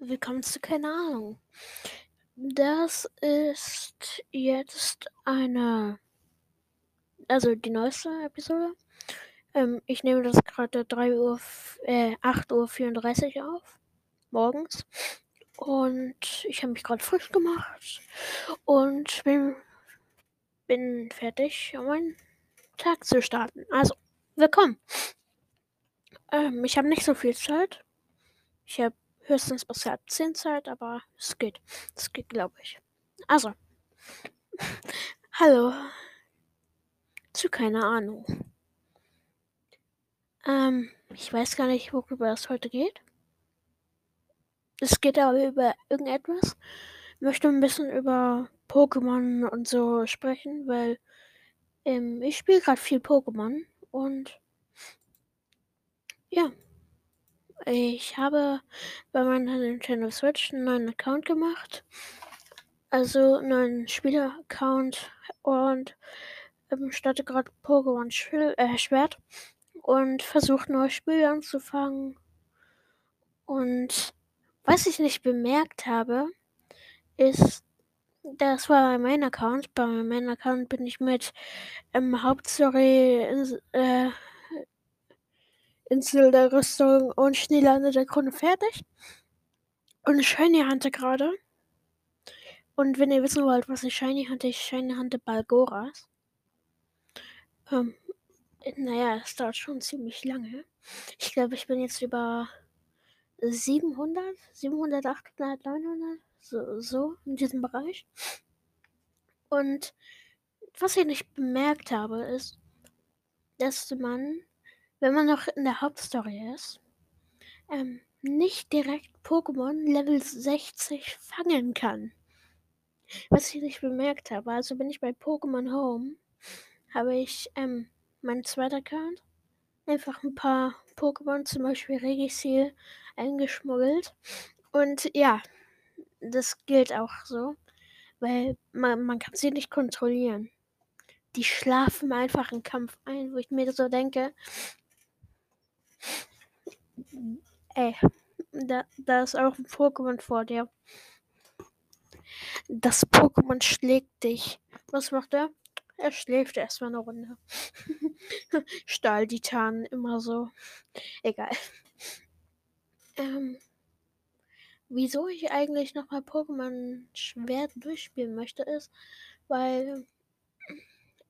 willkommen zu keine Ahnung. Das ist jetzt eine, also die neueste Episode. Ähm, ich nehme das gerade 3 Uhr, äh, 8.34 Uhr auf, morgens. Und ich habe mich gerade frisch gemacht und bin, bin fertig, um meinen Tag zu starten. Also, willkommen. Ähm, ich habe nicht so viel Zeit. Ich habe höchstens bis halb zehn Zeit, aber es geht. Es geht, glaube ich. Also, hallo. Zu keine Ahnung. Ähm, ich weiß gar nicht, worüber es heute geht. Es geht aber über irgendetwas. Ich möchte ein bisschen über Pokémon und so sprechen, weil ähm, ich spiele gerade viel Pokémon und ja. Ich habe bei meiner Nintendo Switch einen neuen Account gemacht. Also einen neuen Spieler-Account und ähm, starte gerade Pokémon äh, Schwert und versuche neue Spiele anzufangen. Und was ich nicht bemerkt habe, ist, das war bei meinem Account. Bei meinem Account bin ich mit ähm, Hauptstory äh, Insel der Rüstung und Schneelande der Krone fertig. Und Shiny Hunter gerade. Und wenn ihr wissen wollt, was ich Shiny Hunter, ich Shiny Hunter Balgoras. Ähm, naja, es dauert schon ziemlich lange. Ich glaube, ich bin jetzt über 700, 700, 800, 900, so, so in diesem Bereich. Und was ich nicht bemerkt habe, ist, dass man wenn man noch in der Hauptstory ist, ähm, nicht direkt Pokémon Level 60 fangen kann. Was ich nicht bemerkt habe, also bin ich bei Pokémon Home, habe ich ähm, meinen zweiten Account einfach ein paar Pokémon, zum Beispiel Regisil, eingeschmuggelt. Und ja, das gilt auch so, weil man, man kann sie nicht kontrollieren. Die schlafen einfach im Kampf ein, wo ich mir so denke, Ey, da, da ist auch ein Pokémon vor dir. Das Pokémon schlägt dich. Was macht er? Er schläft erstmal eine Runde. Stahltitan, immer so. Egal. Ähm, wieso ich eigentlich nochmal Pokémon Schwert durchspielen möchte, ist, weil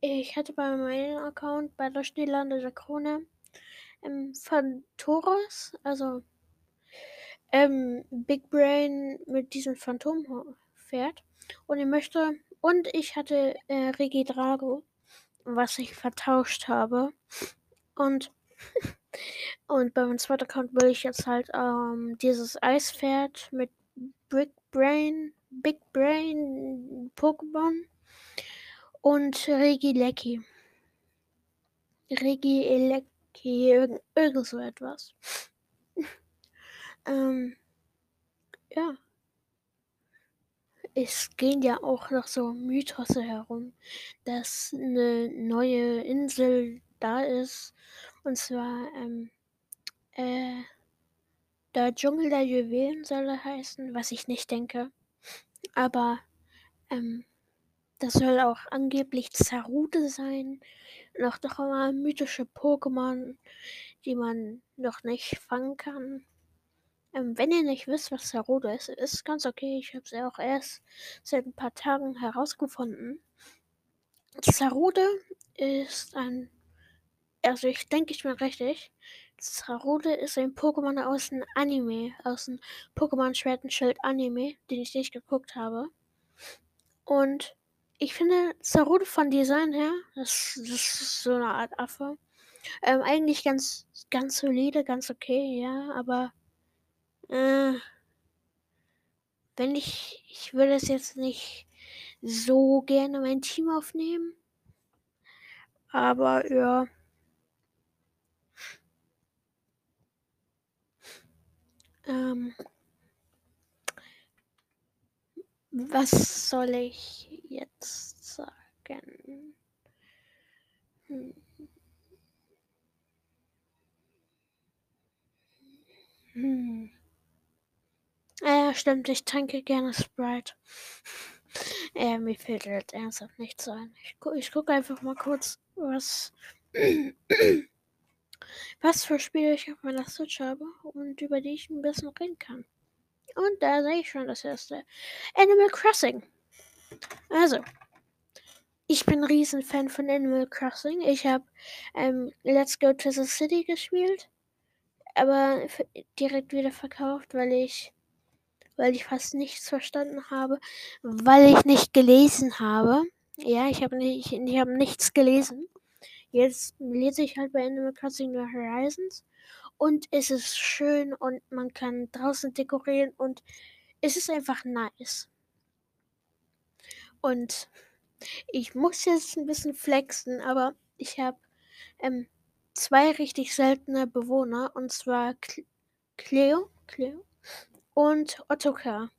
ich hatte bei meinem Account bei der Schneelande der Krone ähm, Phantoros, also ähm, Big Brain mit diesem Phantompferd. Und ich möchte. Und ich hatte äh, Regidrago, was ich vertauscht habe. Und, und bei meinem zweiten Account will ich jetzt halt ähm, dieses Eispferd mit Big Brain, Big Brain Pokémon und Regilecki. Regilecki irgend, irgend so etwas. ähm, ja. Es gehen ja auch noch so Mythos herum, dass eine neue Insel da ist. Und zwar, ähm, äh, der Dschungel der Juwelen soll heißen, was ich nicht denke. Aber, ähm, das soll auch angeblich Zarude sein. Noch doch immer mythische Pokémon, die man noch nicht fangen kann. Ähm, wenn ihr nicht wisst, was Zarude ist, ist ganz okay. Ich habe es ja auch erst seit ein paar Tagen herausgefunden. Zarude ist ein. Also, ich denke, ich bin richtig. Zarude ist ein Pokémon aus dem Anime, aus dem Pokémon Schwert und Schild Anime, den ich nicht geguckt habe. Und ich finde Zarude von Design her, das, das ist so eine Art Affe. Ähm, eigentlich ganz, ganz solide, ganz okay, ja, aber äh, wenn ich, ich würde es jetzt nicht so gerne mein Team aufnehmen, aber ja. Ähm, was soll ich jetzt sagen? Hm. Hm. Äh, ja, stimmt, ich trinke gerne Sprite. äh, mir fällt jetzt ernsthaft nichts ein. Ich, gu ich gucke einfach mal kurz, was, was für Spiele ich auf meiner Switch habe und über die ich ein bisschen reden kann. Und da sehe ich schon das erste. Animal Crossing. Also, ich bin ein Riesenfan von Animal Crossing. Ich habe ähm, Let's Go to the City gespielt, aber direkt wieder verkauft, weil ich, weil ich fast nichts verstanden habe, weil ich nicht gelesen habe. Ja, ich habe nicht, ich habe nichts gelesen. Jetzt lese ich halt bei Animal Crossing New Horizons und es ist schön und man kann draußen dekorieren und es ist einfach nice. Und ich muss jetzt ein bisschen flexen, aber ich habe ähm, zwei richtig seltene Bewohner und zwar Cleo, Cleo und Ottokar.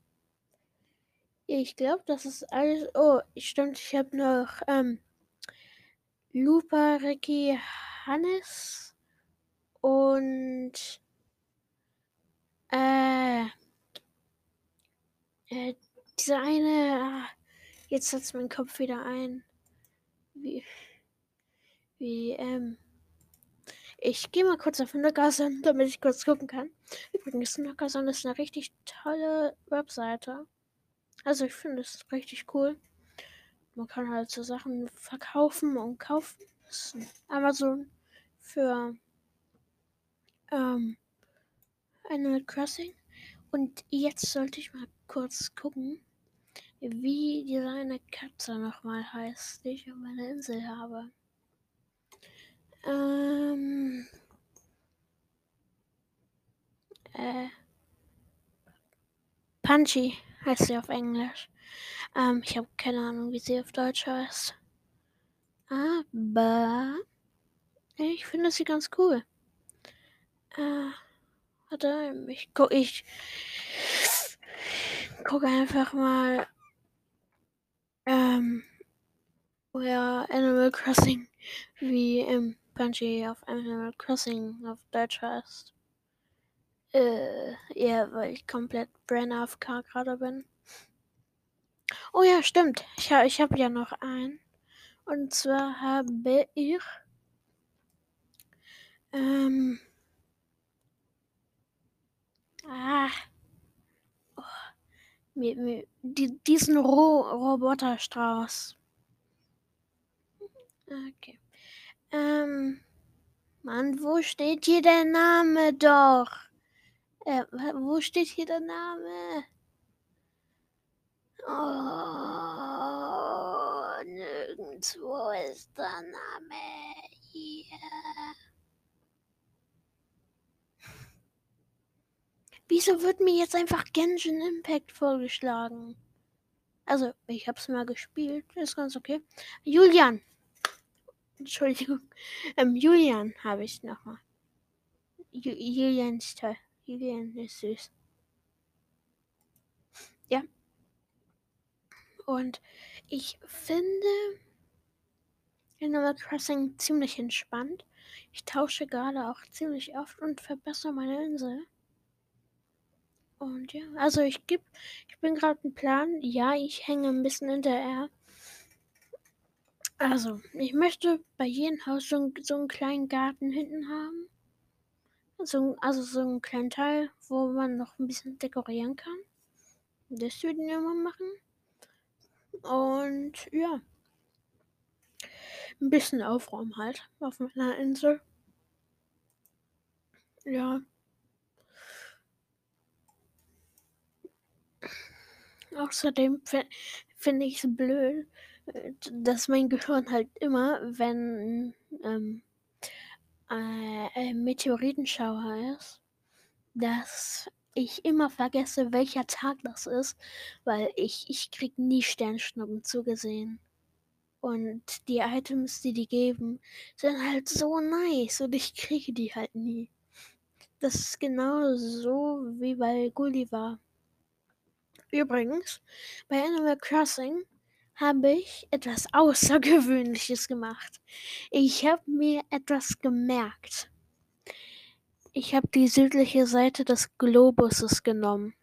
Ich glaube, das ist alles. Oh, stimmt, ich habe noch ähm, Lupa, Ricky, Hannes und äh, äh, dieser eine. Jetzt setzt mein Kopf wieder ein. Wie. Wie, ähm. Ich gehe mal kurz auf Nackerson, damit ich kurz gucken kann. Übrigens, Nackerson ist eine richtig tolle Webseite. Also ich finde es richtig cool. Man kann halt so Sachen verkaufen und kaufen. Amazon für ähm, Animal Crossing. Und jetzt sollte ich mal kurz gucken, wie diese eine Katze nochmal heißt, die ich auf meiner Insel habe. Ähm. Äh. Punchy heißt sie auf Englisch. Ähm, ich habe keine Ahnung, wie sie auf Deutsch heißt. Aber ich finde sie ganz cool. Äh, warte, ich gucke ich gucke einfach mal ähm, ja, Animal Crossing wie im Bungie auf Animal Crossing auf Deutsch heißt. Äh, ja, weil ich komplett Brain AFK gerade bin. Oh ja, stimmt. Ich, ha ich habe ja noch einen. Und zwar habe ich ähm, ah, mir, mir, die, diesen Ro Roboterstrauß. Okay. Ähm, Mann, wo steht hier der Name doch? Äh, wo steht hier der Name? Oh, nirgendwo ist der Name hier. Wieso wird mir jetzt einfach Genshin Impact vorgeschlagen? Also, ich hab's mal gespielt, ist ganz okay. Julian. Entschuldigung. Ähm, Julian habe ich nochmal. Ju Julian ist toll. Julian ist süß. Ja. Und ich finde Animal Crossing ziemlich entspannt. Ich tausche gerade auch ziemlich oft und verbessere meine Insel. Und ja, also ich gebe, ich bin gerade ein Plan. Ja, ich hänge ein bisschen hinterher. Also, ich möchte bei jedem Haus so, so einen kleinen Garten hinten haben. So, also so einen kleinen Teil, wo man noch ein bisschen dekorieren kann. Das würden wir mal machen. Und ja. Ein bisschen Aufräumen halt auf meiner Insel. Ja. Außerdem finde ich es blöd, äh, dass mein Gehirn halt immer, wenn ähm, äh, ein Meteoritenschauer ist, dass ich immer vergesse, welcher Tag das ist, weil ich, ich krieg nie Sternschnuppen zugesehen. Und die Items, die die geben, sind halt so nice und ich kriege die halt nie. Das ist genau so wie bei Gulliver. Übrigens, bei Animal Crossing habe ich etwas Außergewöhnliches gemacht. Ich habe mir etwas gemerkt. Ich habe die südliche Seite des Globuses genommen.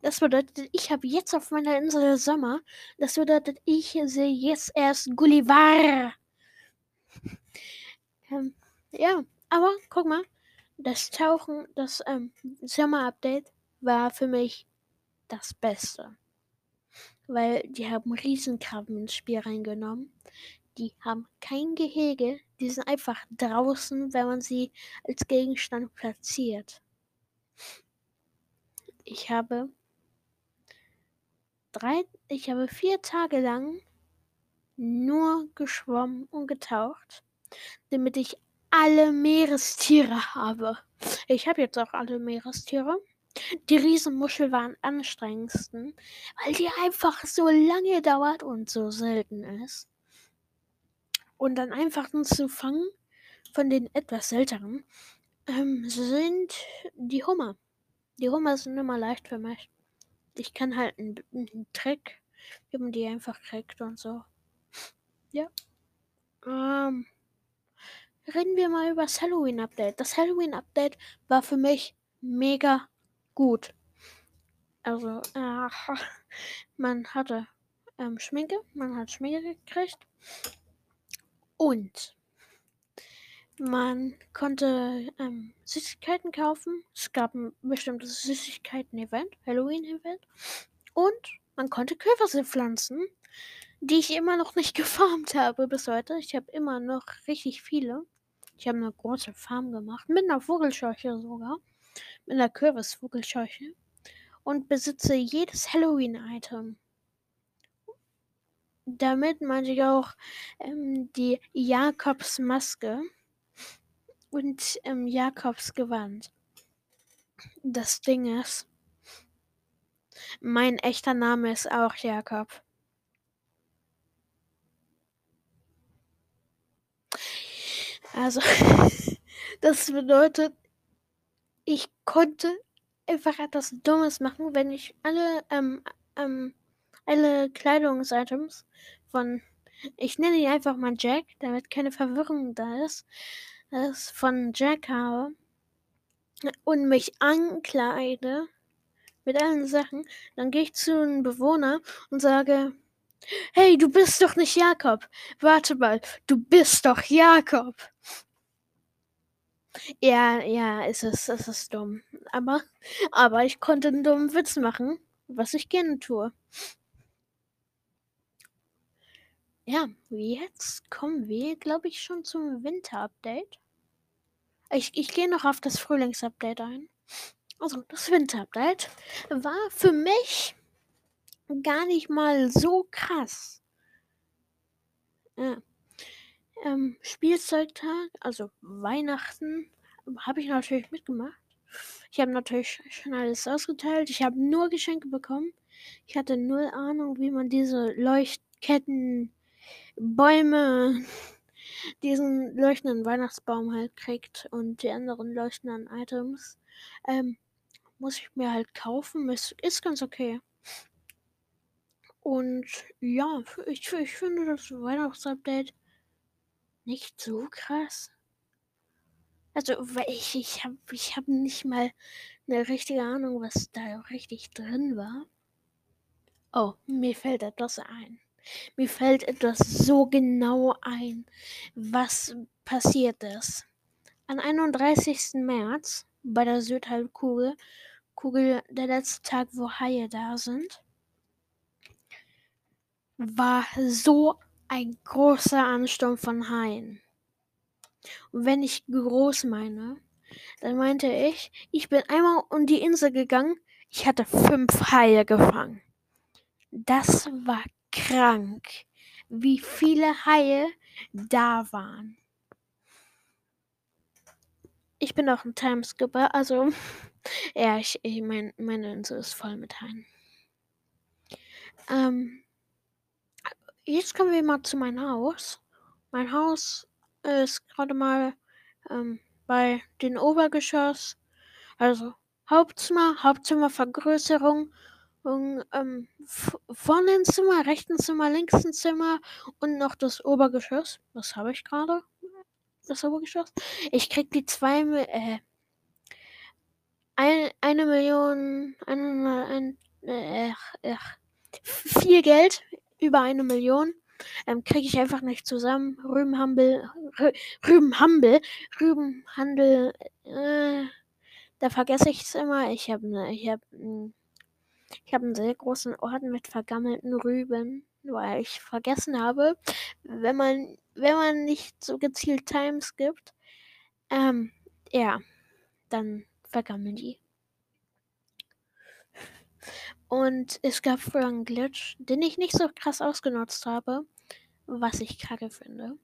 Das bedeutet, ich habe jetzt auf meiner Insel Sommer. Das bedeutet, ich sehe jetzt erst Gulliver. Ähm, ja, aber guck mal, das Tauchen, das ähm, Sommer-Update war für mich das Beste. Weil die haben Riesenkrabben ins Spiel reingenommen. Die haben kein Gehege, die sind einfach draußen, wenn man sie als Gegenstand platziert. Ich habe drei, ich habe vier Tage lang nur geschwommen und getaucht, damit ich alle Meerestiere habe. Ich habe jetzt auch alle Meerestiere. Die Riesenmuschel war am anstrengendsten, weil die einfach so lange dauert und so selten ist. Und dann einfach zu fangen von den etwas seltenen ähm, sind die Hummer. Die Hummer sind immer leicht für mich. Ich kann halt einen, einen Trick, wie man die einfach kriegt und so. Ja. Ähm, reden wir mal über das Halloween-Update. Das Halloween-Update war für mich mega gut. Also, äh, man hatte ähm, Schminke, man hat Schminke gekriegt und man konnte ähm, Süßigkeiten kaufen. Es gab ein bestimmtes Süßigkeiten-Event, Halloween-Event. Und man konnte Kürbisse pflanzen, die ich immer noch nicht gefarmt habe bis heute. Ich habe immer noch richtig viele. Ich habe eine große Farm gemacht, mit einer Vogelscheuche sogar. Mit einer Kürbisvogelscheuche. Und besitze jedes Halloween-Item. Damit meinte ich auch ähm, die Jakobsmaske und ähm, Jakobsgewand. Das Ding ist, mein echter Name ist auch Jakob. Also, das bedeutet, konnte einfach etwas Dummes machen, wenn ich alle, ähm, ähm, alle Kleidungsitems von, ich nenne ihn einfach mal Jack, damit keine Verwirrung da ist, das von Jack habe und mich ankleide mit allen Sachen, dann gehe ich zu einem Bewohner und sage, hey, du bist doch nicht Jakob. Warte mal, du bist doch Jakob. Ja, ja, es ist, es ist dumm. Aber, aber ich konnte einen dummen Witz machen, was ich gerne tue. Ja, jetzt kommen wir, glaube ich, schon zum Winter-Update. Ich, ich gehe noch auf das Frühlings-Update ein. Also, das Winter-Update war für mich gar nicht mal so krass. Ja. Ähm, Spielzeugtag, also Weihnachten, habe ich natürlich mitgemacht. Ich habe natürlich schon alles ausgeteilt. Ich habe nur Geschenke bekommen. Ich hatte null Ahnung, wie man diese Leuchtketten, Bäume, diesen leuchtenden Weihnachtsbaum halt kriegt und die anderen leuchtenden Items. Ähm, muss ich mir halt kaufen. Ist, ist ganz okay. Und ja, ich, ich finde das Weihnachtsupdate nicht so krass. Also, weil ich, ich habe ich hab nicht mal eine richtige Ahnung, was da richtig drin war. Oh, mir fällt etwas ein. Mir fällt etwas so genau ein, was passiert ist. Am 31. März bei der Südhalbkugel, Kugel der letzte Tag, wo Haie da sind, war so ein großer Ansturm von Haien. Und wenn ich groß meine, dann meinte ich, ich bin einmal um die Insel gegangen, ich hatte fünf Haie gefangen. Das war krank, wie viele Haie da waren. Ich bin auch in Timeskipper, also ja, ich, ich mein, meine Insel ist voll mit Haien. Ähm, jetzt kommen wir mal zu meinem Haus. Mein Haus ist gerade mal ähm, bei den Obergeschoss, also Hauptzimmer, Hauptzimmervergrößerung, ähm, vorne ein Zimmer, rechten Zimmer, linksten Zimmer und noch das Obergeschoss. Was habe ich gerade? Das Obergeschoss. Ich krieg die zwei, äh, ein, eine Million, eine, ein, äh, äh, viel Geld, über eine Million, ähm, kriege ich einfach nicht zusammen. Rübenhandel, Rübenhandel, Rübenhandel, äh, da vergesse ich es immer. Ich habe ne, ich habe ich habe einen sehr großen Orden mit vergammelten Rüben, weil ich vergessen habe, wenn man wenn man nicht so gezielt Times gibt, ähm, ja, dann vergammeln die. Und es gab früher einen Glitch, den ich nicht so krass ausgenutzt habe, was ich kacke finde.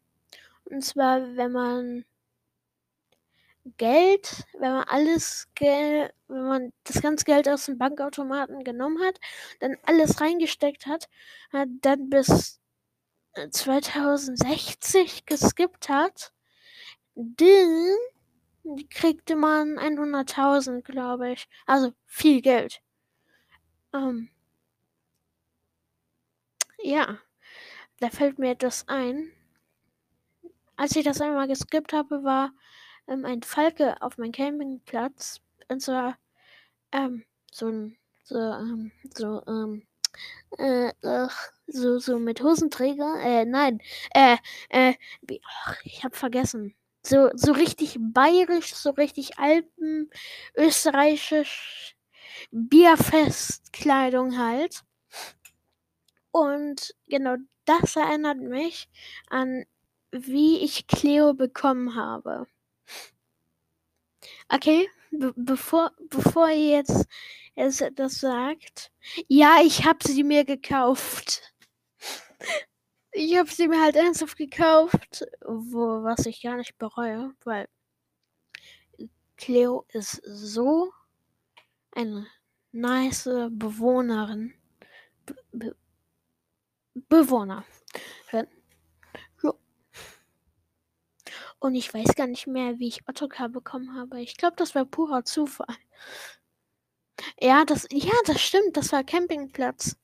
Und zwar, wenn man Geld, wenn man alles Geld, wenn man das ganze Geld aus dem Bankautomaten genommen hat, dann alles reingesteckt hat, dann bis 2060 geskippt hat, dann kriegte man 100.000, glaube ich. Also viel Geld. Ähm, ja, da fällt mir etwas ein. Als ich das einmal geskippt habe, war ähm, ein Falke auf meinem Campingplatz. Und zwar ähm, so ein, so, ähm, so, ähm, äh, ach, so, so mit Hosenträger. Äh, nein, äh, äh, wie, ach, ich hab vergessen. So, so richtig bayerisch, so richtig Alpen, österreichisch, Bierfestkleidung halt. Und genau das erinnert mich an, wie ich Cleo bekommen habe. Okay, be bevor, bevor ihr jetzt, jetzt das sagt, ja, ich habe sie mir gekauft. Ich habe sie mir halt ernsthaft gekauft, wo, was ich gar nicht bereue, weil Cleo ist so eine nice Bewohnerin. Be Be Bewohner. Ja. Und ich weiß gar nicht mehr, wie ich Ottokar bekommen habe. Ich glaube, das war purer Zufall. Ja, das, ja, das stimmt. Das war Campingplatz.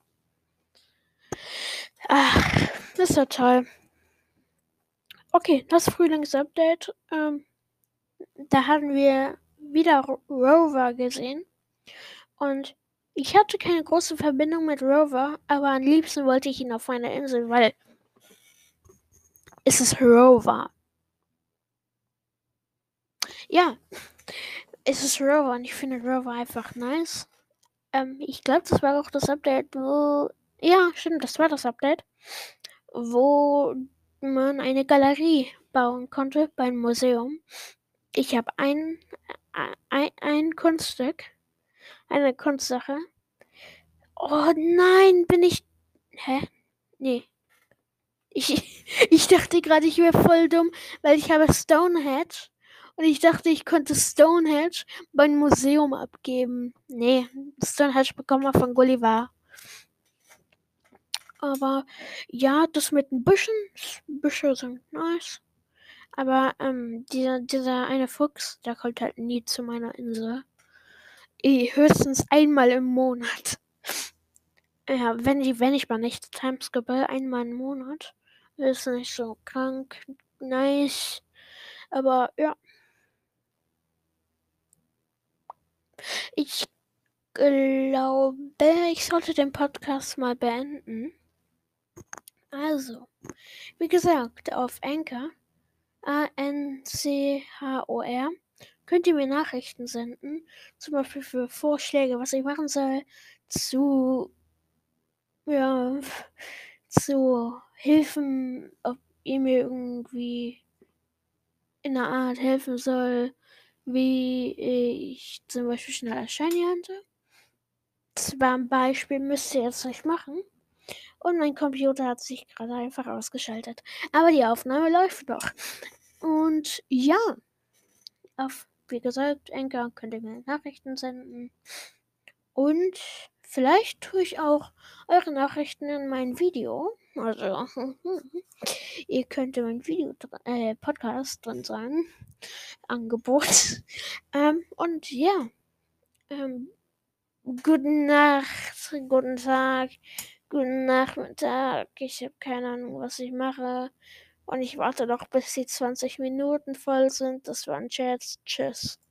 Ach, das war toll. Okay, das Frühlingsupdate. Ähm, da hatten wir wieder Rover gesehen. Und ich hatte keine große Verbindung mit Rover, aber am liebsten wollte ich ihn auf meiner Insel, weil es ist Rover. Ja, es ist Rover und ich finde Rover einfach nice. Ähm, ich glaube, das war auch das Update, wo. Ja, stimmt, das war das Update, wo man eine Galerie bauen konnte beim Museum. Ich habe ein, ein, ein Kunststück eine Kunstsache. Oh nein, bin ich. Hä? Nee. Ich, ich dachte gerade, ich wäre voll dumm, weil ich habe Stonehenge. Und ich dachte, ich könnte Stonehenge beim Museum abgeben. Nee, Stonehenge bekommen wir von Gulliver. Aber ja, das mit den Büschen, Büsche sind nice. Aber ähm, dieser, dieser eine Fuchs, der kommt halt nie zu meiner Insel. Eh, höchstens einmal im Monat. Ja, wenn, ich, wenn ich mal nicht Timeskippe, einmal im Monat. Ist nicht so krank, nice. Aber ja. Ich glaube, ich sollte den Podcast mal beenden. Also, wie gesagt, auf Anchor, A-N-C-H-O-R, könnt ihr mir Nachrichten senden, zum Beispiel für Vorschläge, was ich machen soll, zu, ja, zu Hilfen, ob ihr mir irgendwie in einer Art helfen soll, wie ich zum Beispiel schneller Shiny hatte. Ein Beispiel, müsst ihr jetzt nicht machen. Und mein Computer hat sich gerade einfach ausgeschaltet. Aber die Aufnahme läuft noch. Und ja, auf wie gesagt, Enker könnt ihr mir Nachrichten senden. Und vielleicht tue ich auch eure Nachrichten in mein Video. Also, ihr könnt in mein Video, äh, Podcast drin sein. Angebot. ähm, und ja. Ähm, guten Nacht, guten Tag, guten Nachmittag. Ich habe keine Ahnung, was ich mache. Und ich warte noch, bis die 20 Minuten voll sind. Das war ein Chat. Tschüss.